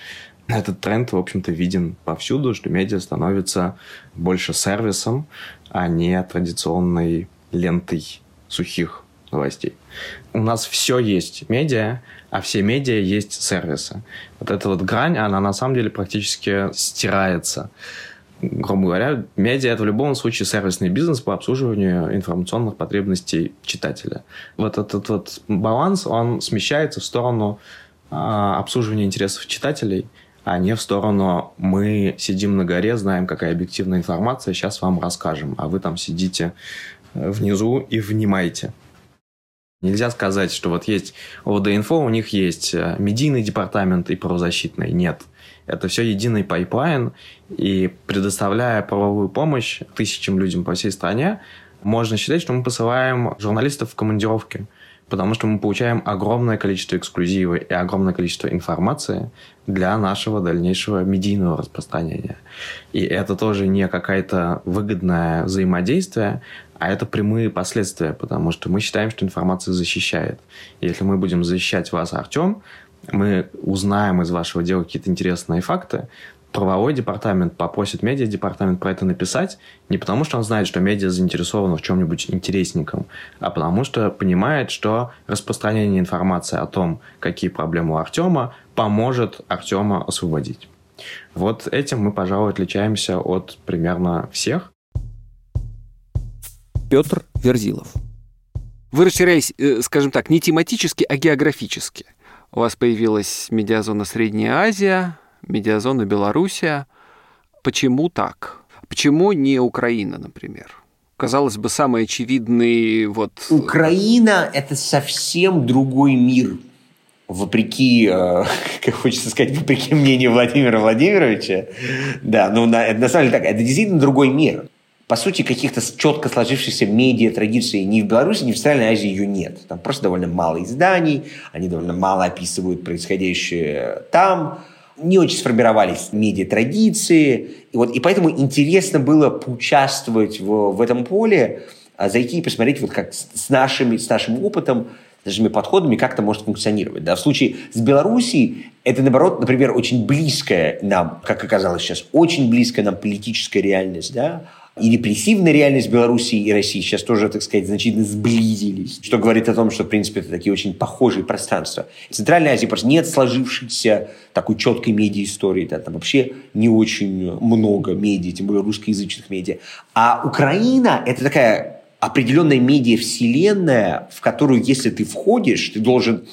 Этот тренд, в общем-то, виден повсюду, что медиа становится больше сервисом, а не традиционной лентой сухих новостей. У нас все есть медиа, а все медиа есть сервисы. Вот эта вот грань, она на самом деле практически стирается грубо говоря, медиа – это в любом случае сервисный бизнес по обслуживанию информационных потребностей читателя. Вот этот вот баланс, он смещается в сторону а, обслуживания интересов читателей, а не в сторону «мы сидим на горе, знаем, какая объективная информация, сейчас вам расскажем, а вы там сидите э, внизу и внимайте». Нельзя сказать, что вот есть ОВД-инфо, у них есть э, медийный департамент и правозащитный. Нет – это все единый пайплайн, и предоставляя правовую помощь тысячам людям по всей стране, можно считать, что мы посылаем журналистов в командировки, потому что мы получаем огромное количество эксклюзива и огромное количество информации для нашего дальнейшего медийного распространения. И это тоже не какое-то выгодное взаимодействие, а это прямые последствия, потому что мы считаем, что информация защищает. Если мы будем защищать вас, Артем, мы узнаем из вашего дела какие-то интересные факты, правовой департамент попросит медиа-департамент про это написать не потому, что он знает, что медиа заинтересовано в чем-нибудь интересненьком, а потому что понимает, что распространение информации о том, какие проблемы у Артема, поможет Артема освободить. Вот этим мы, пожалуй, отличаемся от примерно всех. Петр Верзилов. Вы расширяетесь, э, скажем так, не тематически, а географически. У вас появилась медиазона Средняя Азия, медиазона Белоруссия. Почему так? Почему не Украина, например? Казалось бы, самый очевидный вот... Украина – это совсем другой мир. Вопреки, э, как хочется сказать, вопреки мнению Владимира Владимировича. Да, ну на, на самом деле так, это действительно другой мир по сути, каких-то четко сложившихся медиа традиций ни в Беларуси, ни в Центральной Азии ее нет. Там просто довольно мало изданий, они довольно мало описывают происходящее там, не очень сформировались медиа-традиции. И, вот, и поэтому интересно было поучаствовать в, в этом поле, а зайти и посмотреть, вот как с, нашими, с нашим опытом, с нашими подходами, как это может функционировать. Да? В случае с Белоруссией это, наоборот, например, очень близкая нам, как оказалось сейчас, очень близкая нам политическая реальность, да, и репрессивная реальность Белоруссии и России сейчас тоже, так сказать, значительно сблизились, что говорит о том, что, в принципе, это такие очень похожие пространства. В Центральной Азии просто нет сложившейся такой четкой медиа-истории, да, там вообще не очень много медиа, тем более русскоязычных медиа. А Украина – это такая определенная медиа-вселенная, в которую, если ты входишь, ты должен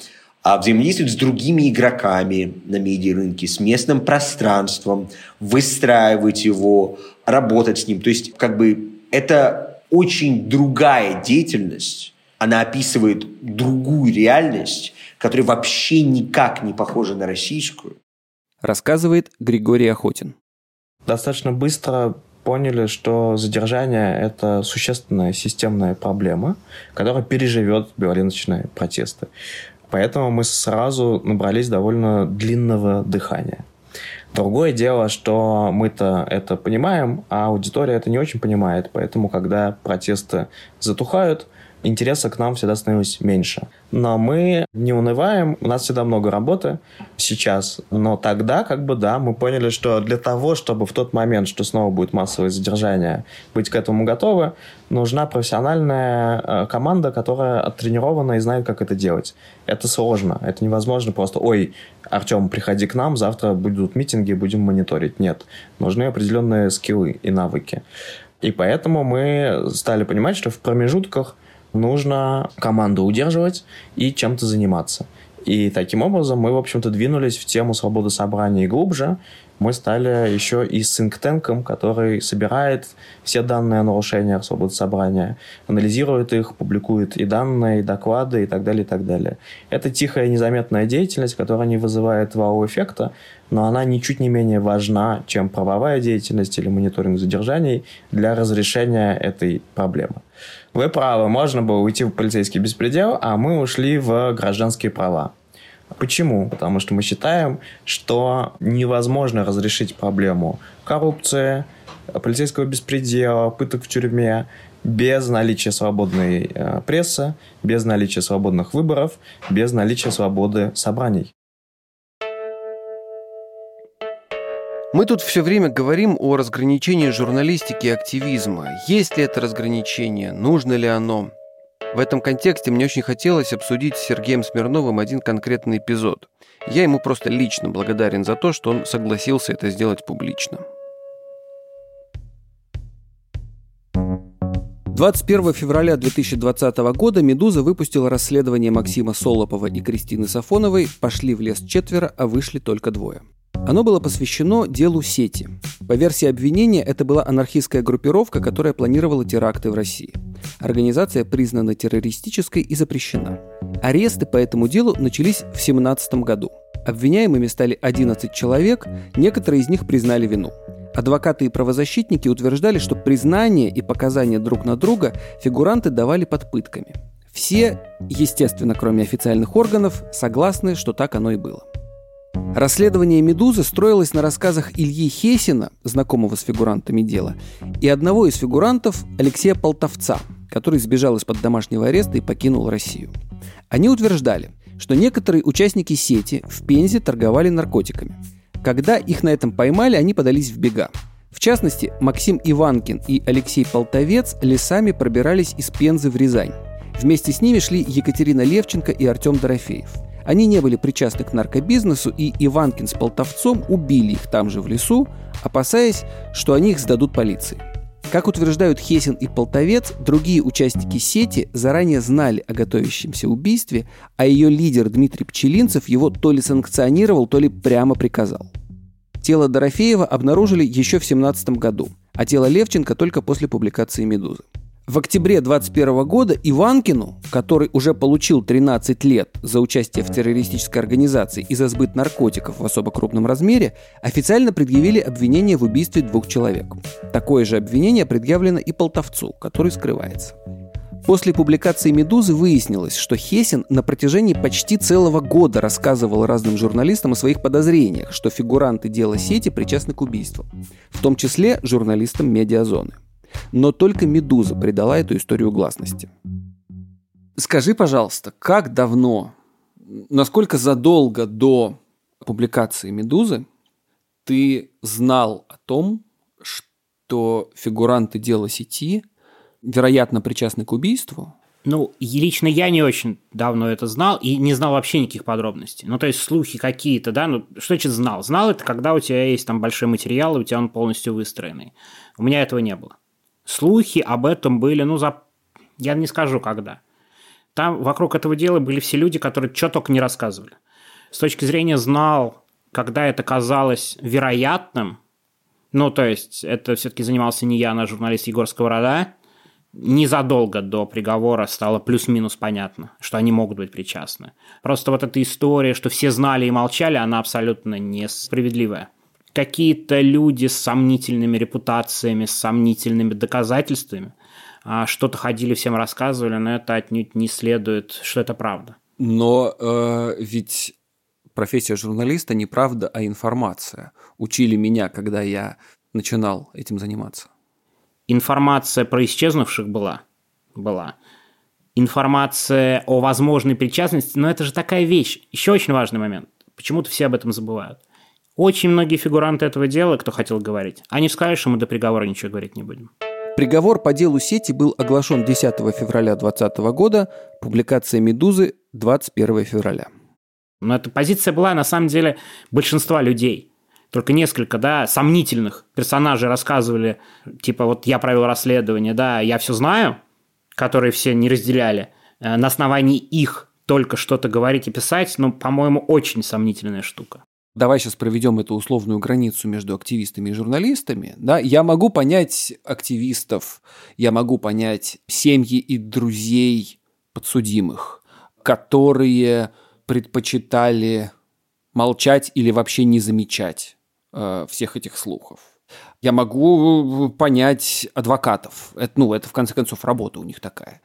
а взаимодействовать с другими игроками на медиарынке, с местным пространством, выстраивать его, работать с ним. То есть, как бы, это очень другая деятельность. Она описывает другую реальность, которая вообще никак не похожа на российскую. Рассказывает Григорий Охотин. Достаточно быстро поняли, что задержание – это существенная системная проблема, которая переживет биорыночные протесты. Поэтому мы сразу набрались довольно длинного дыхания. Другое дело, что мы-то это понимаем, а аудитория это не очень понимает. Поэтому, когда протесты затухают, интереса к нам всегда становилось меньше. Но мы не унываем, у нас всегда много работы сейчас. Но тогда, как бы, да, мы поняли, что для того, чтобы в тот момент, что снова будет массовое задержание, быть к этому готовы, нужна профессиональная э, команда, которая оттренирована и знает, как это делать. Это сложно, это невозможно просто, ой, Артем, приходи к нам, завтра будут митинги, будем мониторить. Нет, нужны определенные скиллы и навыки. И поэтому мы стали понимать, что в промежутках нужно команду удерживать и чем-то заниматься. И таким образом мы, в общем-то, двинулись в тему свободы собраний глубже. Мы стали еще и синктенком, который собирает все данные о нарушениях свободы собрания, анализирует их, публикует и данные, и доклады, и так далее, и так далее. Это тихая, незаметная деятельность, которая не вызывает вау-эффекта, но она ничуть не менее важна, чем правовая деятельность или мониторинг задержаний для разрешения этой проблемы. Вы правы, можно было уйти в полицейский беспредел, а мы ушли в гражданские права. Почему? Потому что мы считаем, что невозможно разрешить проблему коррупции, полицейского беспредела, пыток в тюрьме без наличия свободной э, прессы, без наличия свободных выборов, без наличия свободы собраний. Мы тут все время говорим о разграничении журналистики и активизма. Есть ли это разграничение? Нужно ли оно? В этом контексте мне очень хотелось обсудить с Сергеем Смирновым один конкретный эпизод. Я ему просто лично благодарен за то, что он согласился это сделать публично. 21 февраля 2020 года «Медуза» выпустила расследование Максима Солопова и Кристины Сафоновой «Пошли в лес четверо, а вышли только двое». Оно было посвящено делу сети. По версии обвинения, это была анархистская группировка, которая планировала теракты в России. Организация признана террористической и запрещена. Аресты по этому делу начались в 2017 году. Обвиняемыми стали 11 человек, некоторые из них признали вину. Адвокаты и правозащитники утверждали, что признание и показания друг на друга фигуранты давали под пытками. Все, естественно, кроме официальных органов, согласны, что так оно и было. Расследование «Медузы» строилось на рассказах Ильи Хесина, знакомого с фигурантами дела, и одного из фигурантов Алексея Полтовца, который сбежал из-под домашнего ареста и покинул Россию. Они утверждали, что некоторые участники сети в Пензе торговали наркотиками. Когда их на этом поймали, они подались в бега. В частности, Максим Иванкин и Алексей Полтовец лесами пробирались из Пензы в Рязань. Вместе с ними шли Екатерина Левченко и Артем Дорофеев – они не были причастны к наркобизнесу, и Иванкин с Полтовцом убили их там же в лесу, опасаясь, что они их сдадут полиции. Как утверждают Хесин и Полтовец, другие участники сети заранее знали о готовящемся убийстве, а ее лидер Дмитрий Пчелинцев его то ли санкционировал, то ли прямо приказал. Тело Дорофеева обнаружили еще в 17 году, а тело Левченко только после публикации «Медузы». В октябре 2021 года Иванкину, который уже получил 13 лет за участие в террористической организации и за сбыт наркотиков в особо крупном размере, официально предъявили обвинение в убийстве двух человек. Такое же обвинение предъявлено и Полтовцу, который скрывается. После публикации «Медузы» выяснилось, что Хесин на протяжении почти целого года рассказывал разным журналистам о своих подозрениях, что фигуранты дела сети причастны к убийству, в том числе журналистам медиазоны. Но только «Медуза» придала эту историю гласности. Скажи, пожалуйста, как давно, насколько задолго до публикации «Медузы» ты знал о том, что фигуранты дела сети, вероятно, причастны к убийству, ну, лично я не очень давно это знал и не знал вообще никаких подробностей. Ну, то есть слухи какие-то, да, ну, что значит знал? Знал это, когда у тебя есть там большой материал, и у тебя он полностью выстроенный. У меня этого не было. Слухи об этом были, ну, за... я не скажу когда. Там вокруг этого дела были все люди, которые что только не рассказывали. С точки зрения знал, когда это казалось вероятным, ну, то есть это все-таки занимался не я, а журналист Егор Сковорода, незадолго до приговора стало плюс-минус понятно, что они могут быть причастны. Просто вот эта история, что все знали и молчали, она абсолютно несправедливая какие-то люди с сомнительными репутациями, с сомнительными доказательствами а, что-то ходили, всем рассказывали, но это отнюдь не следует, что это правда. Но э, ведь профессия журналиста не правда, а информация. Учили меня, когда я начинал этим заниматься. Информация про исчезнувших была. Была. информация о возможной причастности, но это же такая вещь. Еще очень важный момент. Почему-то все об этом забывают. Очень многие фигуранты этого дела, кто хотел говорить, они сказали, что мы до приговора ничего говорить не будем. Приговор по делу сети был оглашен 10 февраля 2020 года, публикация «Медузы» 21 февраля. Но эта позиция была, на самом деле, большинства людей. Только несколько, да, сомнительных персонажей рассказывали, типа, вот я провел расследование, да, я все знаю, которые все не разделяли. Э, на основании их только что-то говорить и писать, ну, по-моему, очень сомнительная штука. Давай сейчас проведем эту условную границу между активистами и журналистами. Да, я могу понять активистов, я могу понять семьи и друзей подсудимых, которые предпочитали молчать или вообще не замечать э, всех этих слухов. Я могу понять адвокатов. Это, ну, это в конце концов работа у них такая.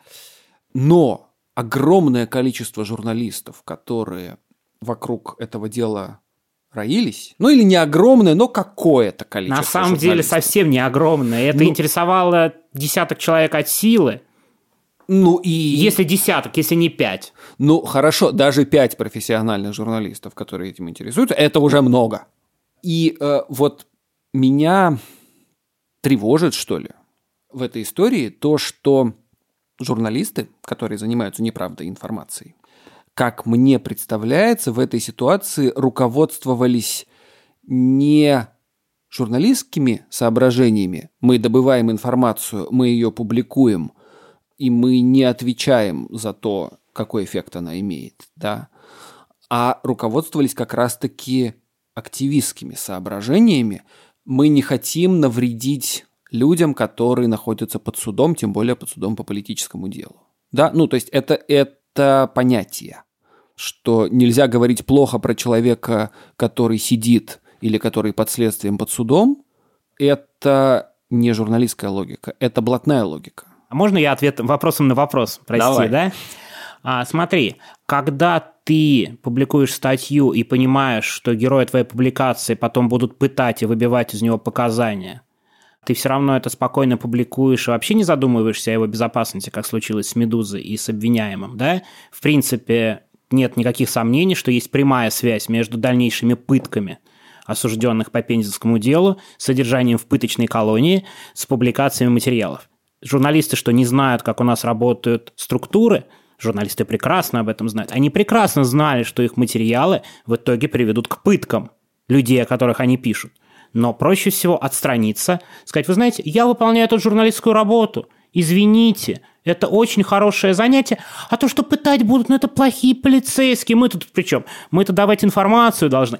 Но огромное количество журналистов, которые вокруг этого дела роились. Ну или не огромное, но какое-то количество. На самом деле совсем не огромное. Это ну, интересовало десяток человек от силы. Ну и... Если десяток, если не пять. Ну хорошо, даже пять профессиональных журналистов, которые этим интересуются, это уже много. И э, вот меня тревожит, что ли, в этой истории то, что журналисты, которые занимаются неправдой информацией, как мне представляется, в этой ситуации руководствовались не журналистскими соображениями. Мы добываем информацию, мы ее публикуем, и мы не отвечаем за то, какой эффект она имеет, да, а руководствовались как раз-таки активистскими соображениями. Мы не хотим навредить людям, которые находятся под судом, тем более под судом по политическому делу. Да, ну то есть это, это понятие что нельзя говорить плохо про человека, который сидит или который под следствием под судом, это не журналистская логика, это блатная логика. А можно я ответ вопросом на вопрос, прости, Давай. да? А, смотри, когда ты публикуешь статью и понимаешь, что герои твоей публикации потом будут пытать и выбивать из него показания, ты все равно это спокойно публикуешь и вообще не задумываешься о его безопасности, как случилось с «Медузой» и с обвиняемым, да? В принципе, нет никаких сомнений, что есть прямая связь между дальнейшими пытками осужденных по Пензенскому делу, содержанием в пыточной колонии, с публикациями материалов. Журналисты, что не знают, как у нас работают структуры, журналисты прекрасно об этом знают, они прекрасно знали, что их материалы в итоге приведут к пыткам людей, о которых они пишут. Но проще всего отстраниться, сказать, вы знаете, я выполняю эту журналистскую работу, извините, это очень хорошее занятие. А то, что пытать будут, ну это плохие полицейские. Мы тут при чем? Мы-то давать информацию должны.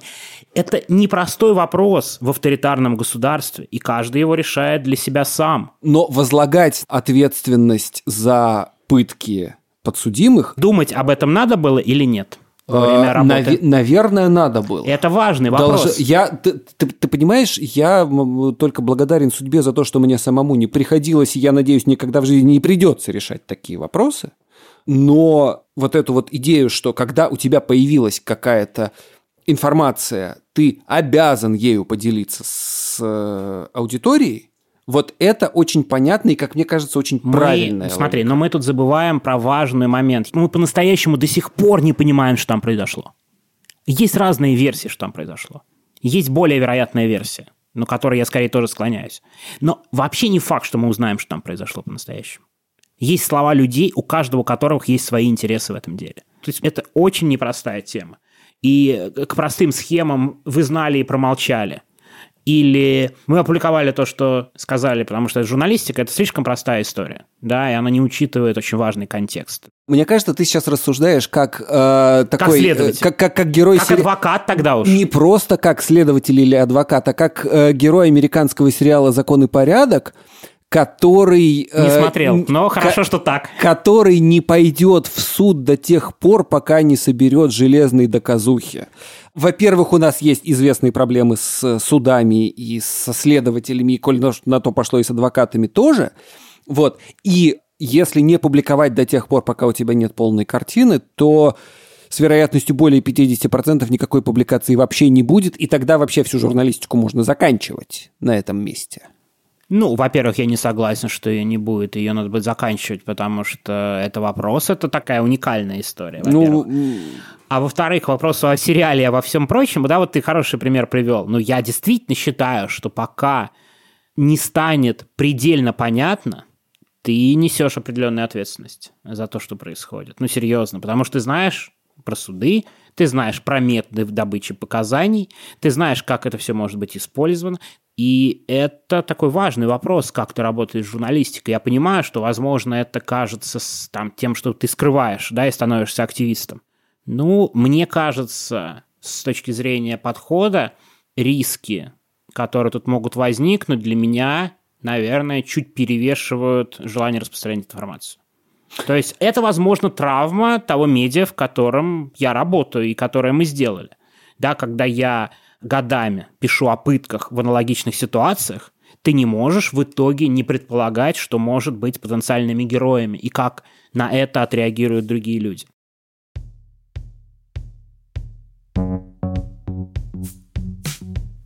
Это непростой вопрос в авторитарном государстве, и каждый его решает для себя сам. Но возлагать ответственность за пытки подсудимых... Думать об этом надо было или нет? Во время работы? Нав- наверное, надо было. Это важный вопрос. Долж... Я, ты, ты, ты понимаешь, я только благодарен судьбе за то, что мне самому не приходилось, и я надеюсь, никогда в жизни не придется решать такие вопросы. Но вот эту вот идею, что когда у тебя появилась какая-то информация, ты обязан ею поделиться с э, аудиторией, вот это очень понятно и, как мне кажется, очень мы, правильно. Смотри, но мы тут забываем про важный момент. Мы по-настоящему до сих пор не понимаем, что там произошло. Есть разные версии, что там произошло. Есть более вероятная версия, но которой я скорее тоже склоняюсь. Но вообще не факт, что мы узнаем, что там произошло по-настоящему. Есть слова людей, у каждого которых есть свои интересы в этом деле. То есть это очень непростая тема. И к простым схемам вы знали и промолчали – или мы опубликовали то, что сказали, потому что журналистика – это слишком простая история, да, и она не учитывает очень важный контекст. Мне кажется, ты сейчас рассуждаешь как э, такой... Как следователь. Э, как, как, как герой... Как сери... адвокат тогда уж. Не просто как следователь или адвокат, а как э, герой американского сериала «Закон и порядок», который... Не э, смотрел, но хорошо, что так. Который не пойдет в суд до тех пор, пока не соберет железные доказухи. Во-первых, у нас есть известные проблемы с судами и со следователями, и коль на то пошло и с адвокатами тоже. Вот. И если не публиковать до тех пор, пока у тебя нет полной картины, то с вероятностью более 50% никакой публикации вообще не будет, и тогда вообще всю журналистику можно заканчивать на этом месте. Ну, во-первых, я не согласен, что ее не будет, ее надо будет заканчивать, потому что это вопрос, это такая уникальная история. Ну, а во-вторых, вопрос о сериале, а во всем прочем, да, вот ты хороший пример привел. Но я действительно считаю, что пока не станет предельно понятно, ты несешь определенную ответственность за то, что происходит. Ну, серьезно, потому что ты знаешь про суды, ты знаешь про методы добычи показаний, ты знаешь, как это все может быть использовано, и это такой важный вопрос, как ты работаешь в журналистике. Я понимаю, что, возможно, это кажется с, там, тем, что ты скрываешь, да, и становишься активистом. Ну, мне кажется, с точки зрения подхода, риски, которые тут могут возникнуть, для меня, наверное, чуть перевешивают желание распространять информацию. То есть это, возможно, травма того медиа, в котором я работаю и которое мы сделали. Да, когда я годами пишу о пытках в аналогичных ситуациях, ты не можешь в итоге не предполагать, что может быть потенциальными героями и как на это отреагируют другие люди.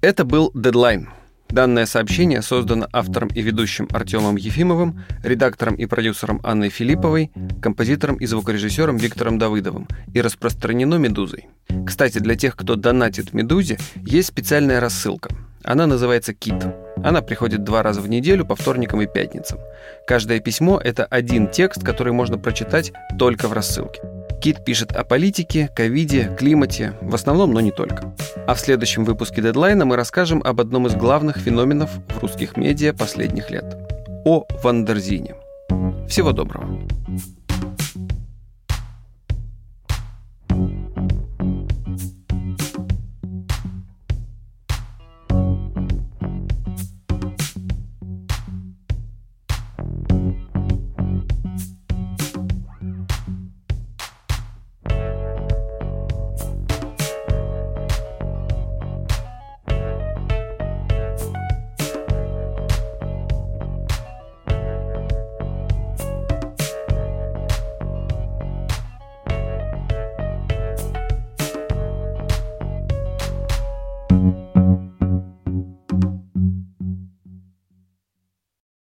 Это был «Дедлайн». Данное сообщение создано автором и ведущим Артемом Ефимовым, редактором и продюсером Анной Филипповой, композитором и звукорежиссером Виктором Давыдовым и распространено «Медузой». Кстати, для тех, кто донатит «Медузе», есть специальная рассылка. Она называется «Кит». Она приходит два раза в неделю по вторникам и пятницам. Каждое письмо — это один текст, который можно прочитать только в рассылке. Кит пишет о политике, ковиде, климате, в основном, но не только. А в следующем выпуске «Дедлайна» мы расскажем об одном из главных феноменов в русских медиа последних лет – о Вандерзине. Всего доброго!